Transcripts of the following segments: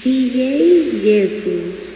DJ Jesus.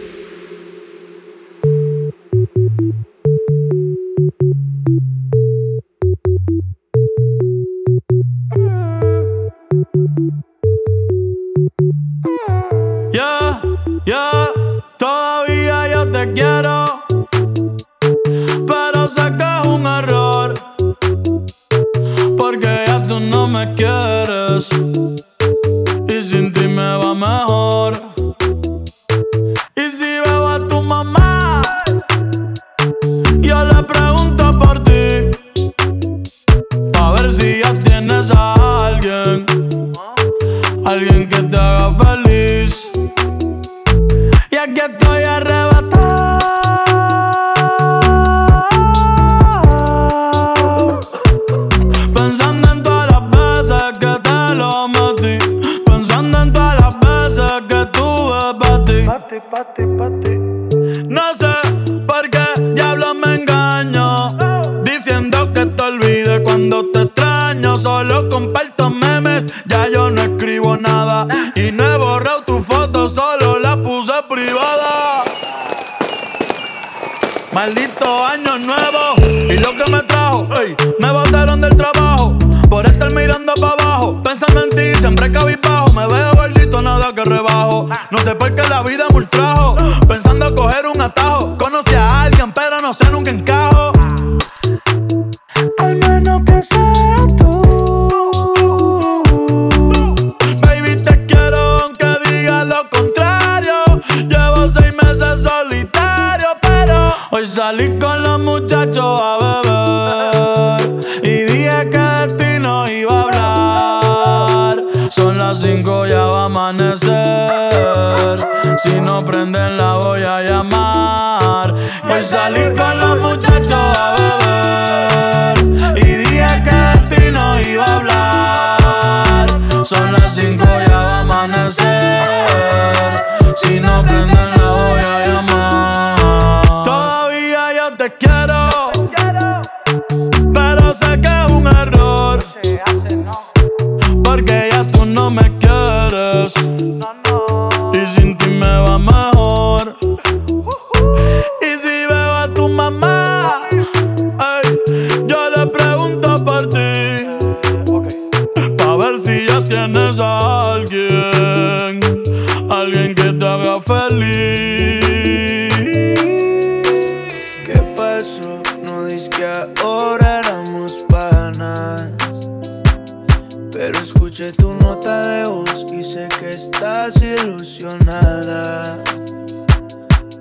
Pero escuché tu nota de voz y sé que estás ilusionada.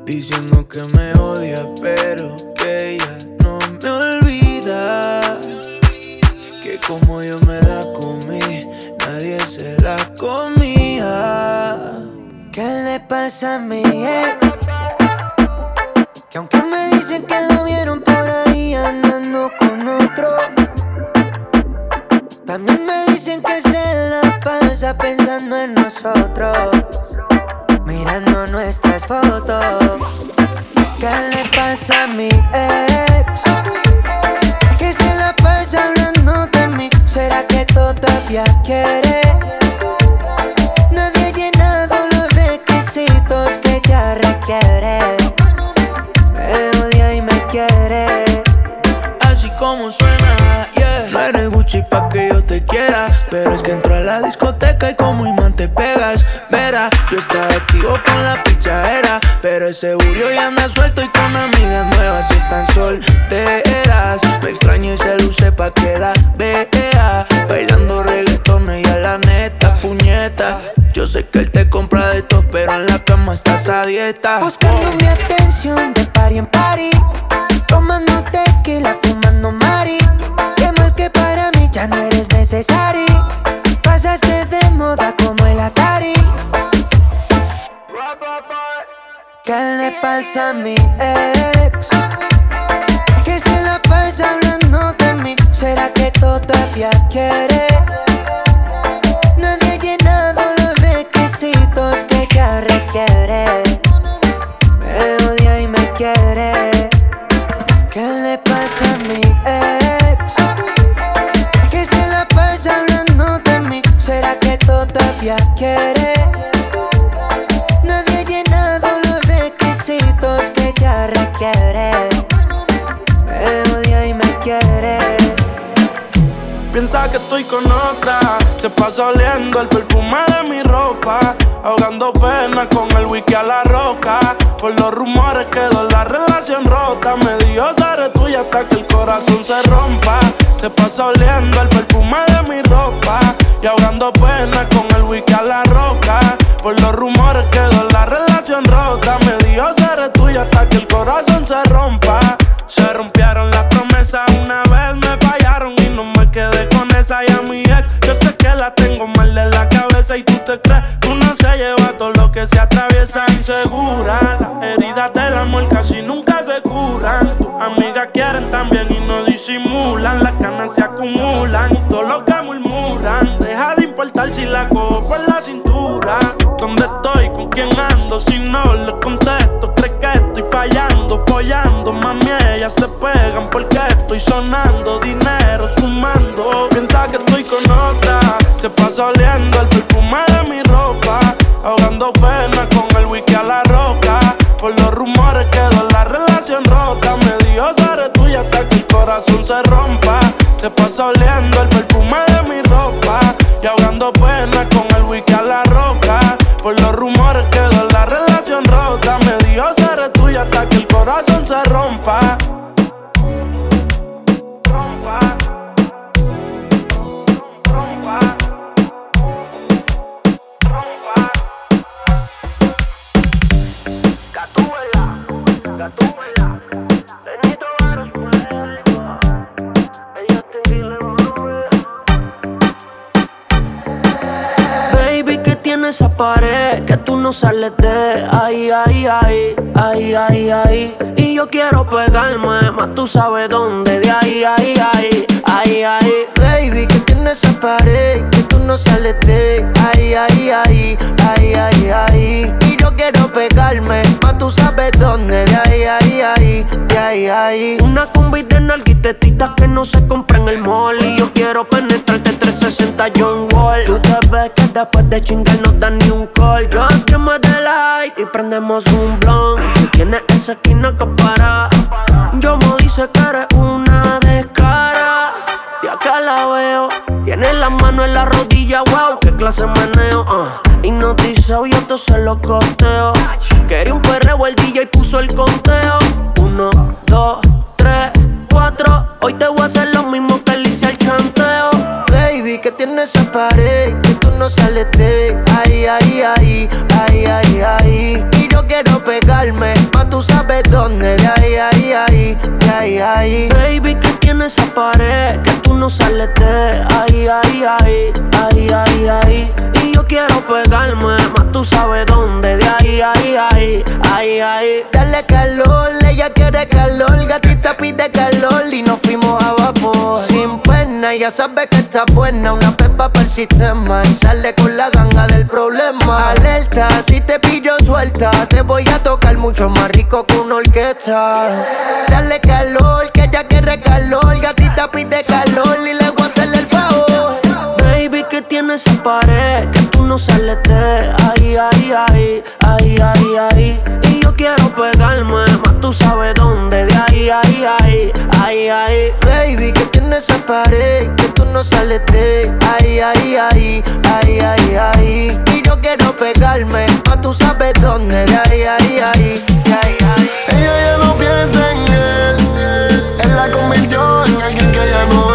Diciendo que me odia, pero que ella no me olvida. Que como yo me la comí, nadie se la comía. ¿Qué le pasa a mi ex? Que aunque me dicen que la vieron por ahí andando con otro. También me dicen que se la pasa pensando en nosotros, mirando nuestras fotos. ¿Qué le pasa a mi ex? Que se la pasa hablando de mí. ¿Será que todavía quiere? pa' que yo te quiera. Pero es que entro a la discoteca y como imán te pegas. Verá, yo estaba activo con la pichadera. Pero ese burio y anda suelto y con amigas nuevas y están solteras. Me extraño y se luce pa' que la vea. Bailando reggaetón y a la neta, puñeta. Yo sé que él te compra de todo, pero en la cama estás a dieta. Buscando mi atención de party en party. time me Tus amigas quieren también y no disimulan. Las canas se acumulan y todo lo que murmuran. Deja de importar si la cojo por la cintura. ¿Dónde estoy? ¿Con quién ando? Si no le contesto, crees que estoy fallando, follando, mami ellas se pegan porque estoy sonando, dinero sumando. Piensa que estoy con otra, se pasa oliendo el perfume corazón se rompa. Se pasa oliendo el perfume de mi ropa y ahogando pena con el wiki a la roca. Por los rumores quedó la relación rota, me dio seré tuya hasta que el corazón se rompa. No sales de ahí, ahí, ahí, ahí, ahí, ahí. Y yo quiero pegarme, más tú sabes dónde, de ahí, ahí, ahí, ahí, ahí. Baby, que tiene esa pared que tú no sales de ahí, ahí, ahí, ahí, ahí, ahí. Y yo quiero pegarme, más tú sabes dónde, de ahí, ahí, ahí, de ahí, ahí. Una combi nalguitetitas que no se compra en el mall. Y yo quiero penetrarte 360 John Wall. Tú te ves que después de chingar no da ni un call. Just que me dé light y prendemos un Tú tienes esa esquina que para. Yo me dice que eres una descara. Y acá la veo. Tiene la mano en la rodilla, wow, qué clase de meneo uh. Hipnotizado y esto se lo costeo. Quería un perreo, el DJ puso el conteo. Uno, dos, Hoy te voy a hacer lo mismo que le hice al chanteo Baby, que tiene esa pared que tú no sales de ahí, ahí, ahí, ahí, ahí, ahí. Quiero pegarme, más tú sabes dónde, de ahí, ahí, ahí, de ahí, ahí. Baby, que tiene esa pared que tú no sales de ahí, ahí, ahí, ahí, ahí, ahí. Y yo quiero pegarme, más tú sabes dónde, de ahí, ahí, ahí, ahí, ahí. Dale calor, ella quiere calor, gatita pide calor y nos fuimos a vapor. Sin ya sabe que está buena, una pepa para el sistema y sale con la ganga del problema. Alerta, si te pillo suelta, te voy a tocar mucho más rico que una orquesta. Dale calor, que ella quiere calor, gatita pide calor y le voy a hacerle el favor. Baby, que tiene esa pared que tú no sales de ahí, ahí, ahí, ahí, ahí, ahí. Y yo quiero pegarme, más tú sabes dónde, ahí, ahí, ahí, ahí, ahí. Baby, que tiene esa pared que tú no sales de ahí, ahí, ahí, ahí, ahí, ahí. Y yo quiero pegarme, más tú sabes dónde, ahí, ahí, de ahí, ahí. Ella ya no piensa en él. Él la convirtió en alguien que ya no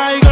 John King.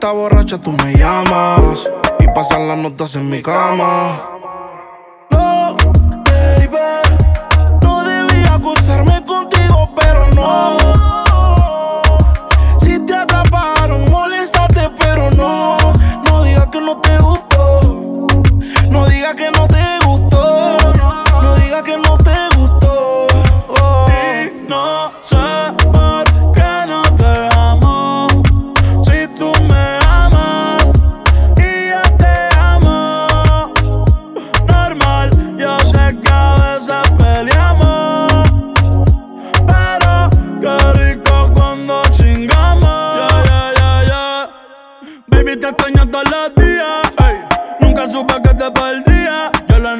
Está borracha tú me llamas y pasan las notas en mi cama.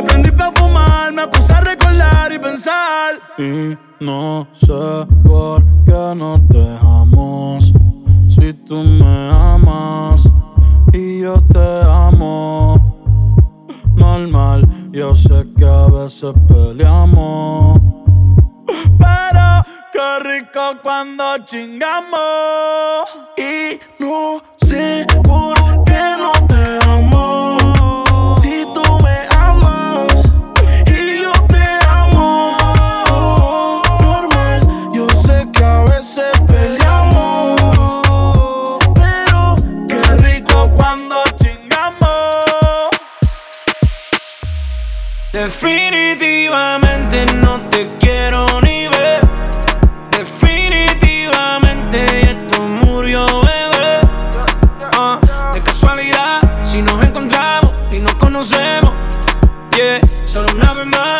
Hoy prendí pa' fumar, me puse a recordar y pensar. Y no sé por qué nos dejamos. Si tú me amas y yo te amo. Normal, yo sé que a veces peleamos. Pero qué rico cuando chingamos. Y no sé por qué no te Definitivamente no te quiero ni ver. Definitivamente esto murió, bebé. Ah, de casualidad, si nos encontramos y nos conocemos. Yeah, solo una vez más,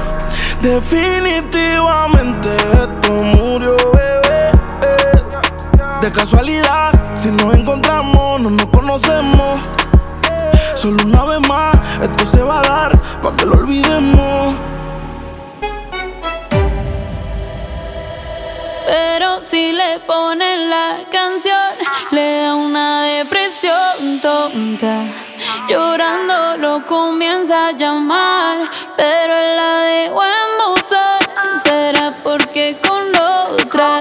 Definitivamente esto murió, bebé. Eh, De casualidad, si nos encontramos, no nos conocemos. Solo una vez más, esto se va a dar hablar, pa' que lo olvidemos. Pero si le ponen la canción, le da una depresión tonta. Llorando lo comienza a llamar, pero él la de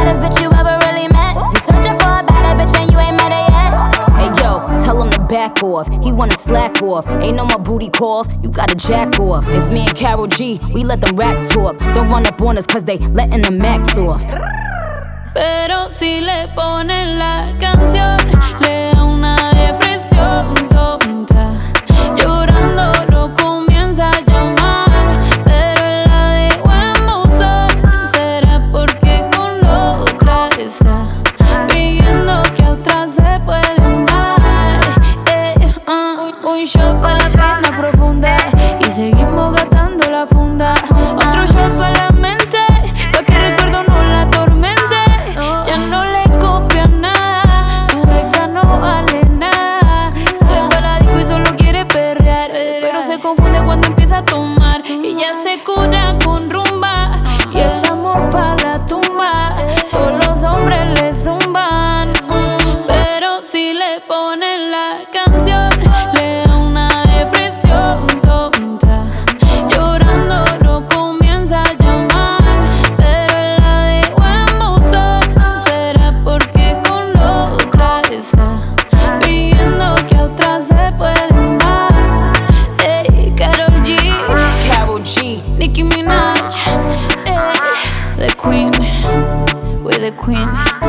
baddest bitch you ever really met. You searching for a better bitch and you ain't met her yet. Hey yo, tell him to back off. He wanna slack off. Ain't no more booty calls, you gotta jack off. It's me and Carol G, we let them racks talk. Don't run up on us cause they letting the max off. Pero si le ponen la canción, le da una depresión empieza se cura con rumba y el amor para la Queen.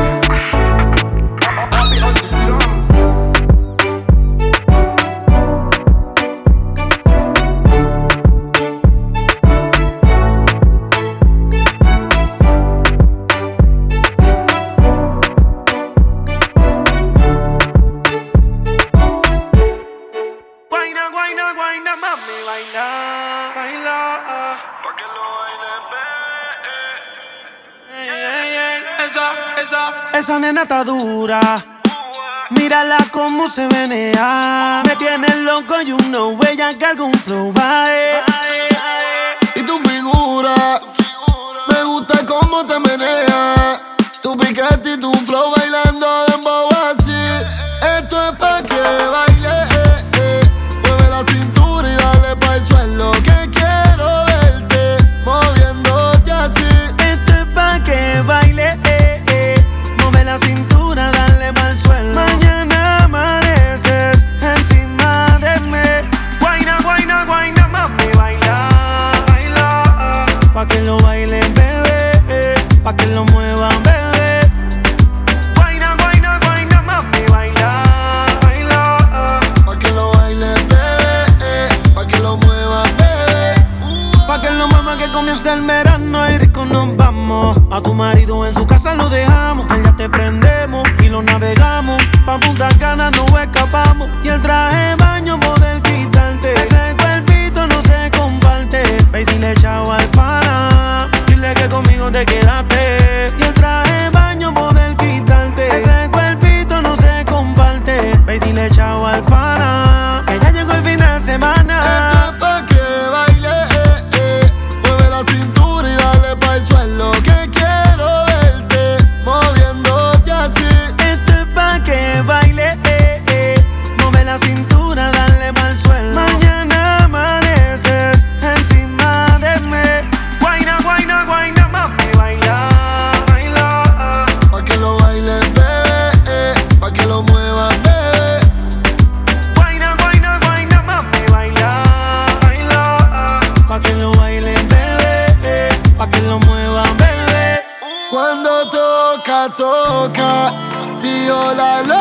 Toca. Dio la loca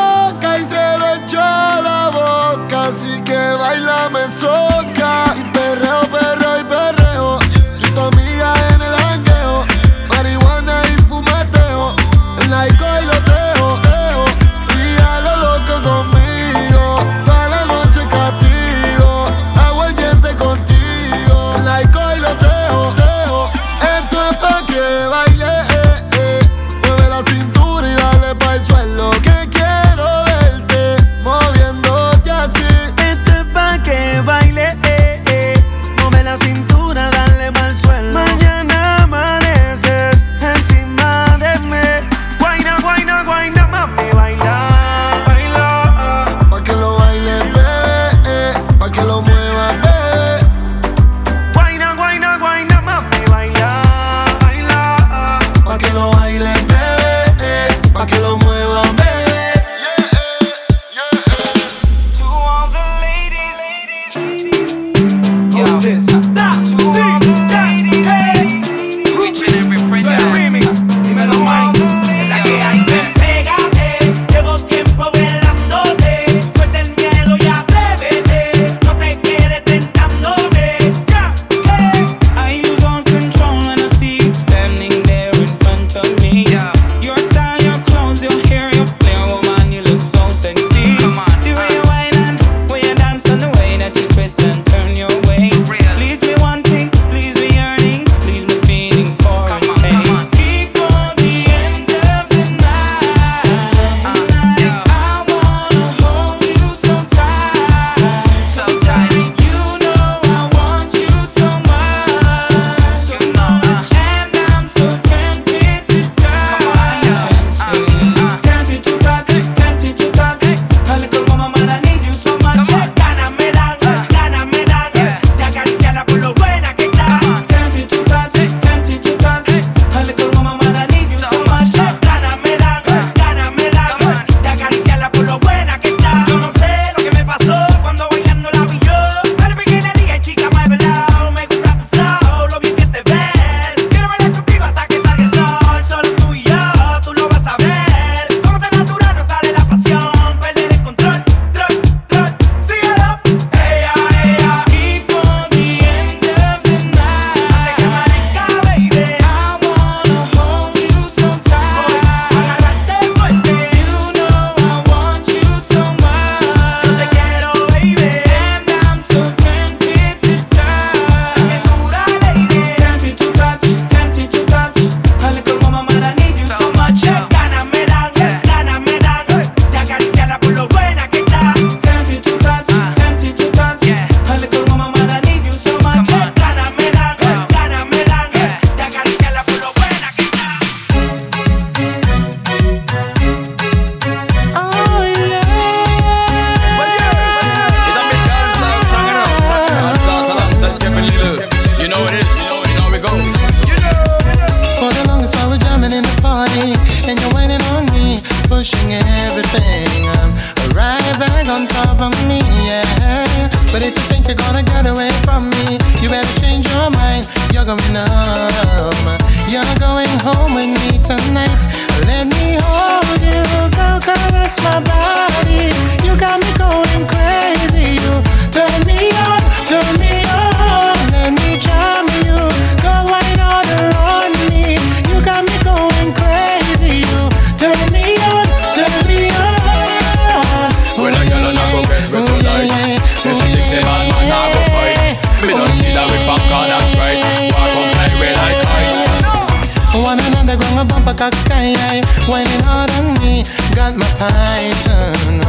that sky high, whining hard on me. Got my python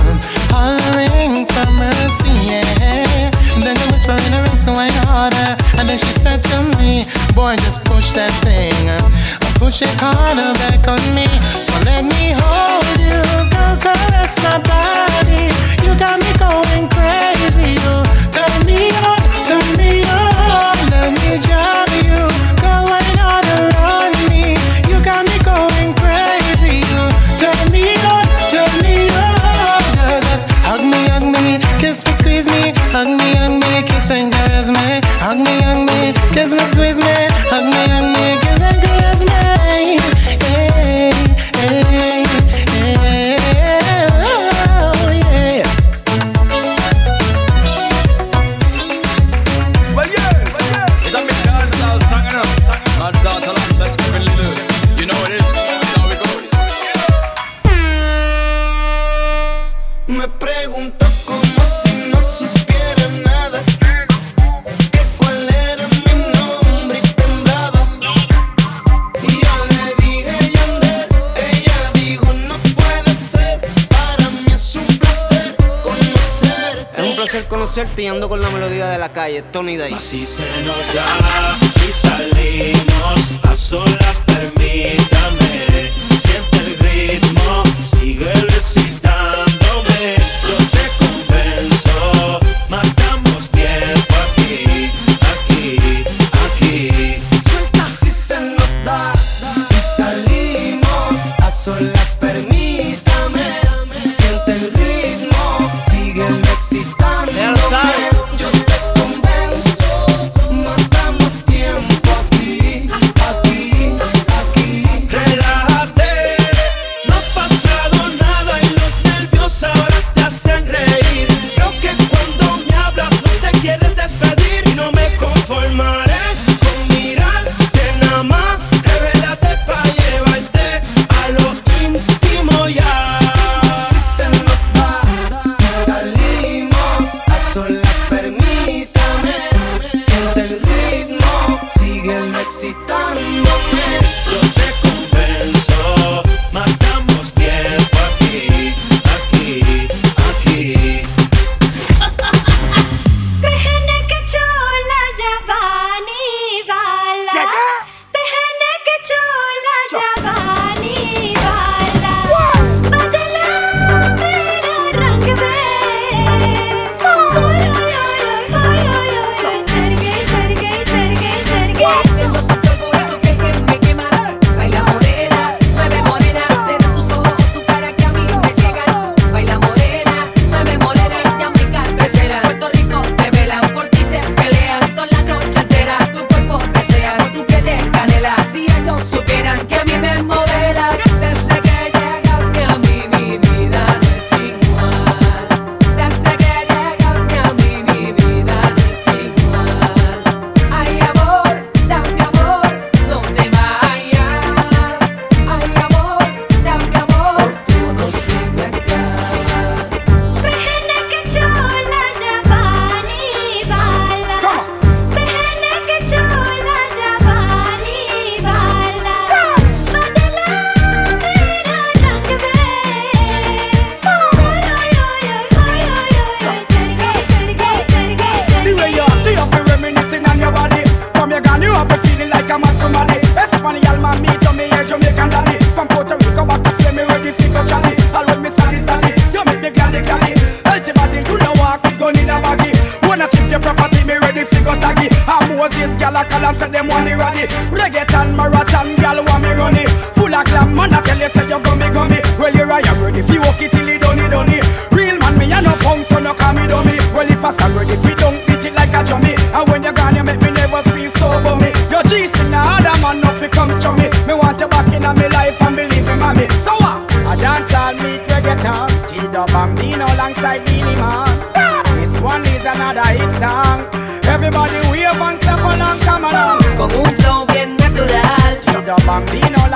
hollering for mercy, yeah. Then the whisper in her ear, so I harder. And then she said to me, Boy, just push that thing. Push it harder back on me. So let me hold you, girl, caress my body. You got me going crazy. You turn me on, turn me on. Let me drive you, go and on. squeeze me, hug me, hug me, kiss and caress me, hug me, hug me, kiss me, squeeze. concierto y ando con la melodía de la calle, Tony Dice. Así se nos da y salimos a sol love.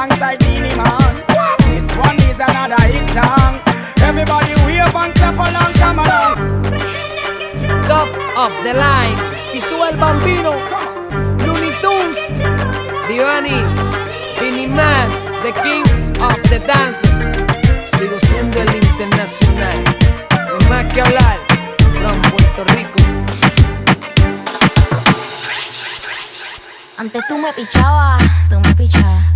alongside Beanie Man. This one is another hit song. Everybody wave and clap along, come along. Top of the line, Titúa el Bambino, Looney Tunes, Diovanni, Beanie Man, the king of the dance. Sigo siendo el internacional, no más que hablar, from Puerto Rico. Antes tú me pichabas, tú me pichabas.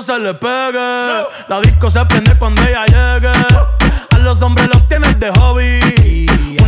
Se le pegue. La disco se prende cuando ella llegue. A los hombres los tienes de hobby.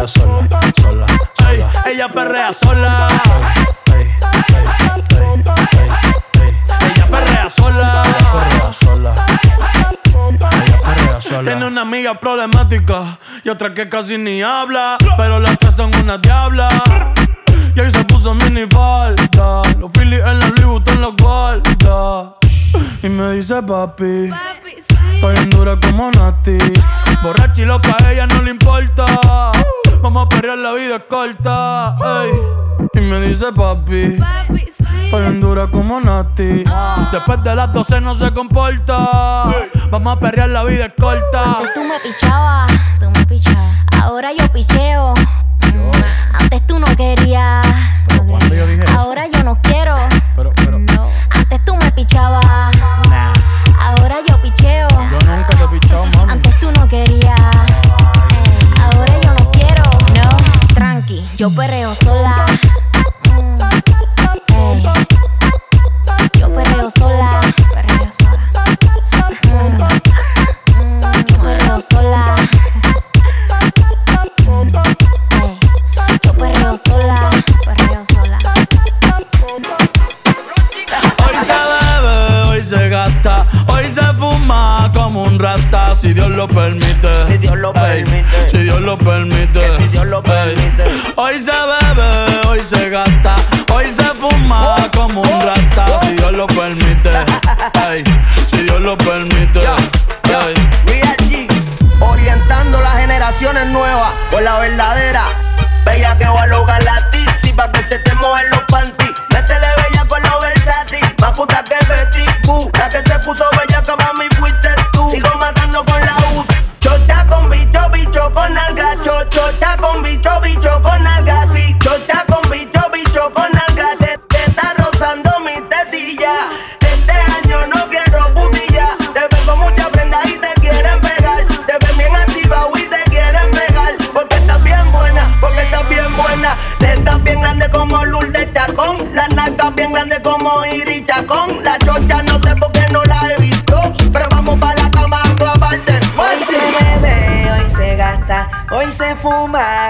Perrea sola. Sola. sola. Ella perrea sola. Ella perrea sola. Ella perrea sola. Tiene una amiga problemática y otra que casi ni habla. Pero las tres son una diabla. Y ahí se puso mini falta. Los Phillies en la Louis Vuitton los guarda. Y me dice papi. Papi. Estoy en dura como Nati. Borracha y loca, a ella no le importa. Vamos a perrear, la vida es corta. Y me dice papi. Papi, sí. dura como Nati. Después de las 12 no se comporta. Vamos a perrear, la vida es corta. Antes tú me pichabas, tú me pichabas. Ahora yo picheo.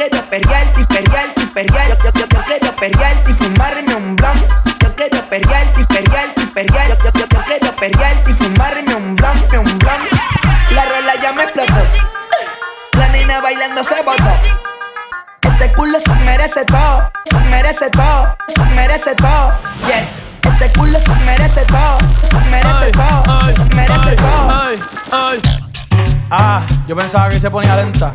Quiero perrearte perrearte perrearte. Yo, yo, yo, yo quiero perrearte y fumarme un blon. Yo quiero perrearte perrearte perrearte. Yo, yo, yo, yo quiero perrearte y fumarme un blon, un blon. La rola ya me explotó. La nena bailando se botó. Ese culo se merece todo, se merece todo, se merece todo. Yes. Ese culo se merece todo, se merece todo, se merece todo. ay, ay. Ah, yo pensaba que se ponía lenta.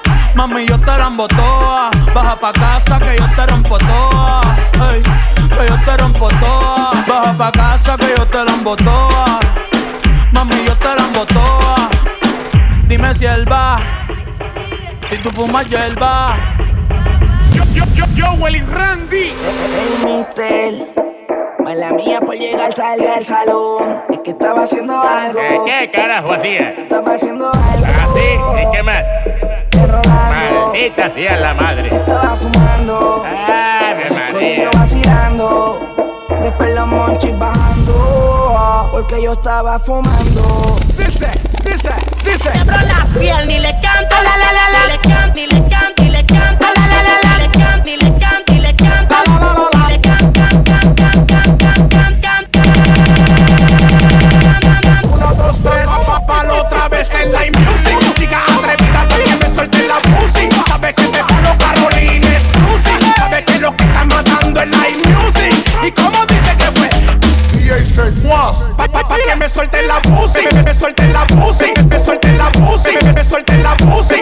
Mami, yo te la embotoa. Baja pa' casa que yo te rompo toa. Ey, que yo te rompo toa. Baja pa' casa que yo te la embotoa. Mami, yo te la embotoa. Dime si él va. Si tú fumas hierba. Yo, yo, yo, yo, Willy Randy. Hey, mister. Mala mía por llegar tarde al salón. Es que estaba haciendo algo. ¿Qué carajo hacía? Estaba haciendo algo. ¿Ah, sí? ¿Y qué más? Maldita sea la madre. Estaba fumando. Ave María. vacilando. Después los monchis bajando. Porque yo estaba fumando. Dice, dice, dice. Quebro las piel, ni le canto, la la la la, ni le canto, ni le canto, ni le canto, la la la la, ni le canto, ni le canto, ni le canto, ni le canto, can, can, can, can, can, can, can, Uno, dos, tres, palo otra vez en la music. Chica atrevida, también me suelte la music. Sabe que te falo Carolina exclusive. Sabe que lo que está matando es la music. Y como dice que fue. Pa, pa, pa que me suelten la pussy, me, me suelten la pussy, me suelten la pussy, me, me suelten la pussy,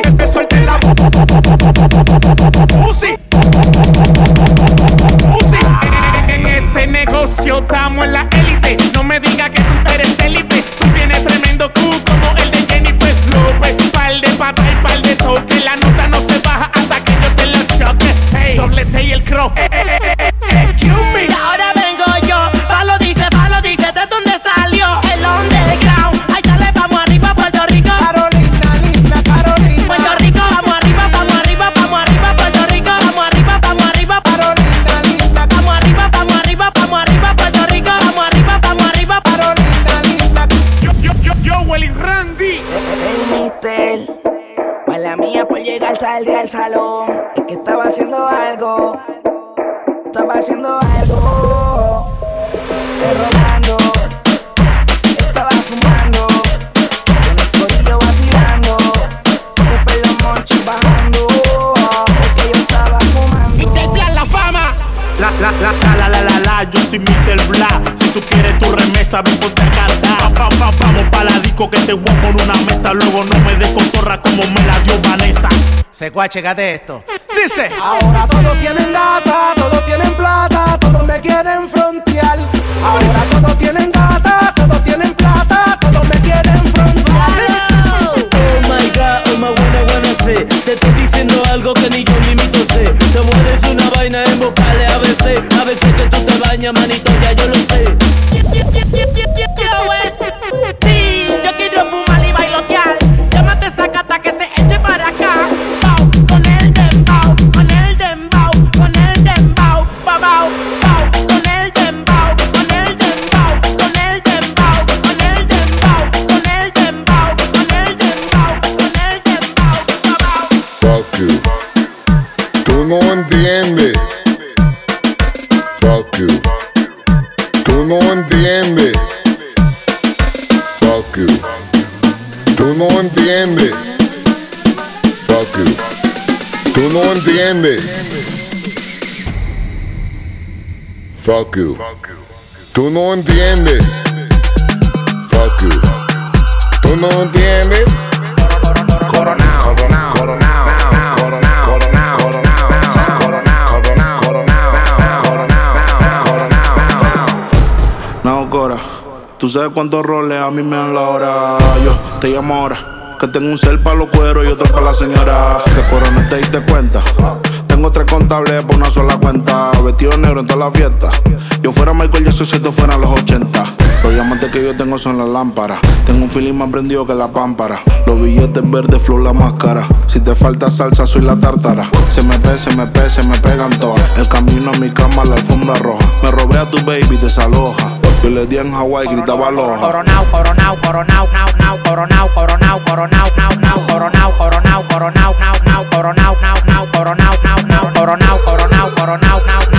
Secua, checate esto. Dice. Ahora todos tienen gata, todos tienen plata, todos me quieren frontear. Ahora Tú no entiendes. Fuck you. Tú no entiendes. Coronao, coronao, coronao. Tú sabes cuántos roles a mí me dan la hora. Yo te llamo ahora. Que tengo un cel para los cueros y otro para la señora. Que corona te diste cuenta. Tengo tres contables por una sola cuenta. Vestido negro en toda la fiesta. Yo fuera Michael Jackson si esto fueran los 80. Los diamantes que yo tengo son las lámparas. Tengo un feeling más prendido que la pámpara. Los billetes verdes, flow la máscara. Si te falta salsa, soy la tártara. Se me pe, se me pe, se me pegan todas. El camino a mi cama, la alfombra roja. Me robé a tu baby, desaloja. Yo le di en Hawaii, gritaba aloha. Coronao, coronao, coronao, nao, nao, coronao, coronao, coronao, nao, nao, coronao, coronao, coronao, nao, nao, coronao, nao, nao, coronao, nao, nao, coronao, coronao, coronao, nao,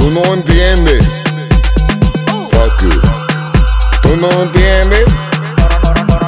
Tú no entiendes. Fuck you. Tú no entiendes.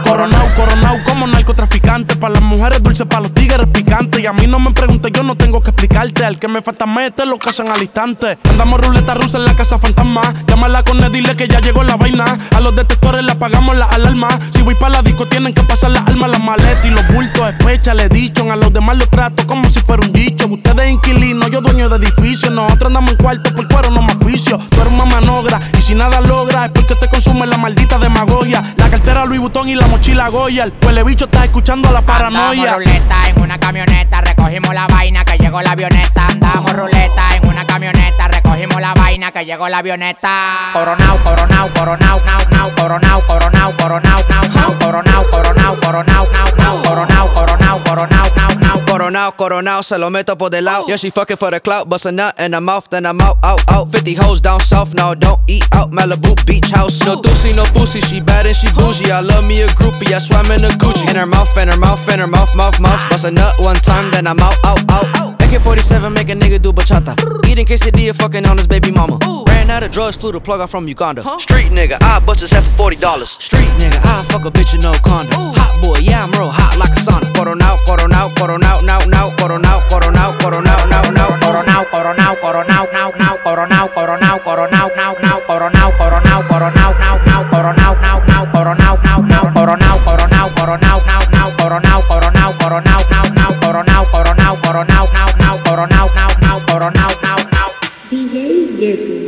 Coronao, coronao como narcotraficante. Para las mujeres dulces, para los tigres picantes. Y a mí no me preguntes, yo no tengo que explicarte. Al que me falta mete lo casan al instante. Andamos ruleta rusa en la casa fantasma. Llámala con él, dile que ya llegó la vaina. A los detectores le apagamos la alarma. Si voy para la disco, tienen que pasar las almas, las maletas y los bultos. Especha, le dicho. A los demás los trato como si fuera un dicho. Ustedes inquilinos, yo dueño de edificio. Nosotros andamos en cuarto por cuero, no más juicio. Tú eres una manogra y si nada logra es porque te consume la maldita demagogia. La cartera Louis Vuitton y la mochila Goya. El huele bicho está escuchando a la paranoia. Andamos ruleta en una camioneta, recogimos la vaina que llegó la avioneta. Andamos ruleta en una camioneta, recogimos la vaina que llegó la avioneta. Coronao, coronao, coronao, nao, nao, coronao, coronao, coronao, nao, nao, coronao, coronao, coronao, nao, nao, coronao, coronao, coronao, nao, nao. Coronao, coronao, se lo meto por del lado. Yeah, she fucking for the clout, bust a nut in her mouth, then I'm out, out, out. 50 hoes down south, now don't eat out. Malibu beach house, no doozy, no boozy. She bad and she bougie. I love me a groupie, I swam in a Gucci. In her mouth, in her mouth, in her mouth, mouth, mouth. Bust a nut one time, then I'm out, out, out. AK-47 make a nigga do bachata. Eating quesadilla, fucking on his baby mama out the drugs, flew to plug out from Uganda. Huh? Street nigga, I bust his head for forty dollars. Street nigga, I fuck a bitch in no condom. Ooh. Hot boy, yeah, I'm real hot like a sauna. Coro now, coro now, coro now, now, now, coro now, coro now, coro now, now, now, coro now, coro now, coro now, now, now, coro now, coro now, coro now, now, now, coro now, coro now, coro now, now, now, coro now, now, now, coro now, now, now, coro now, coro now, coro now, now, now, coro now, coro now, coro now, now, now, coro now, coro now, coro now, now, now, coro now, now, now, coro now, now, now. DJ Jesus.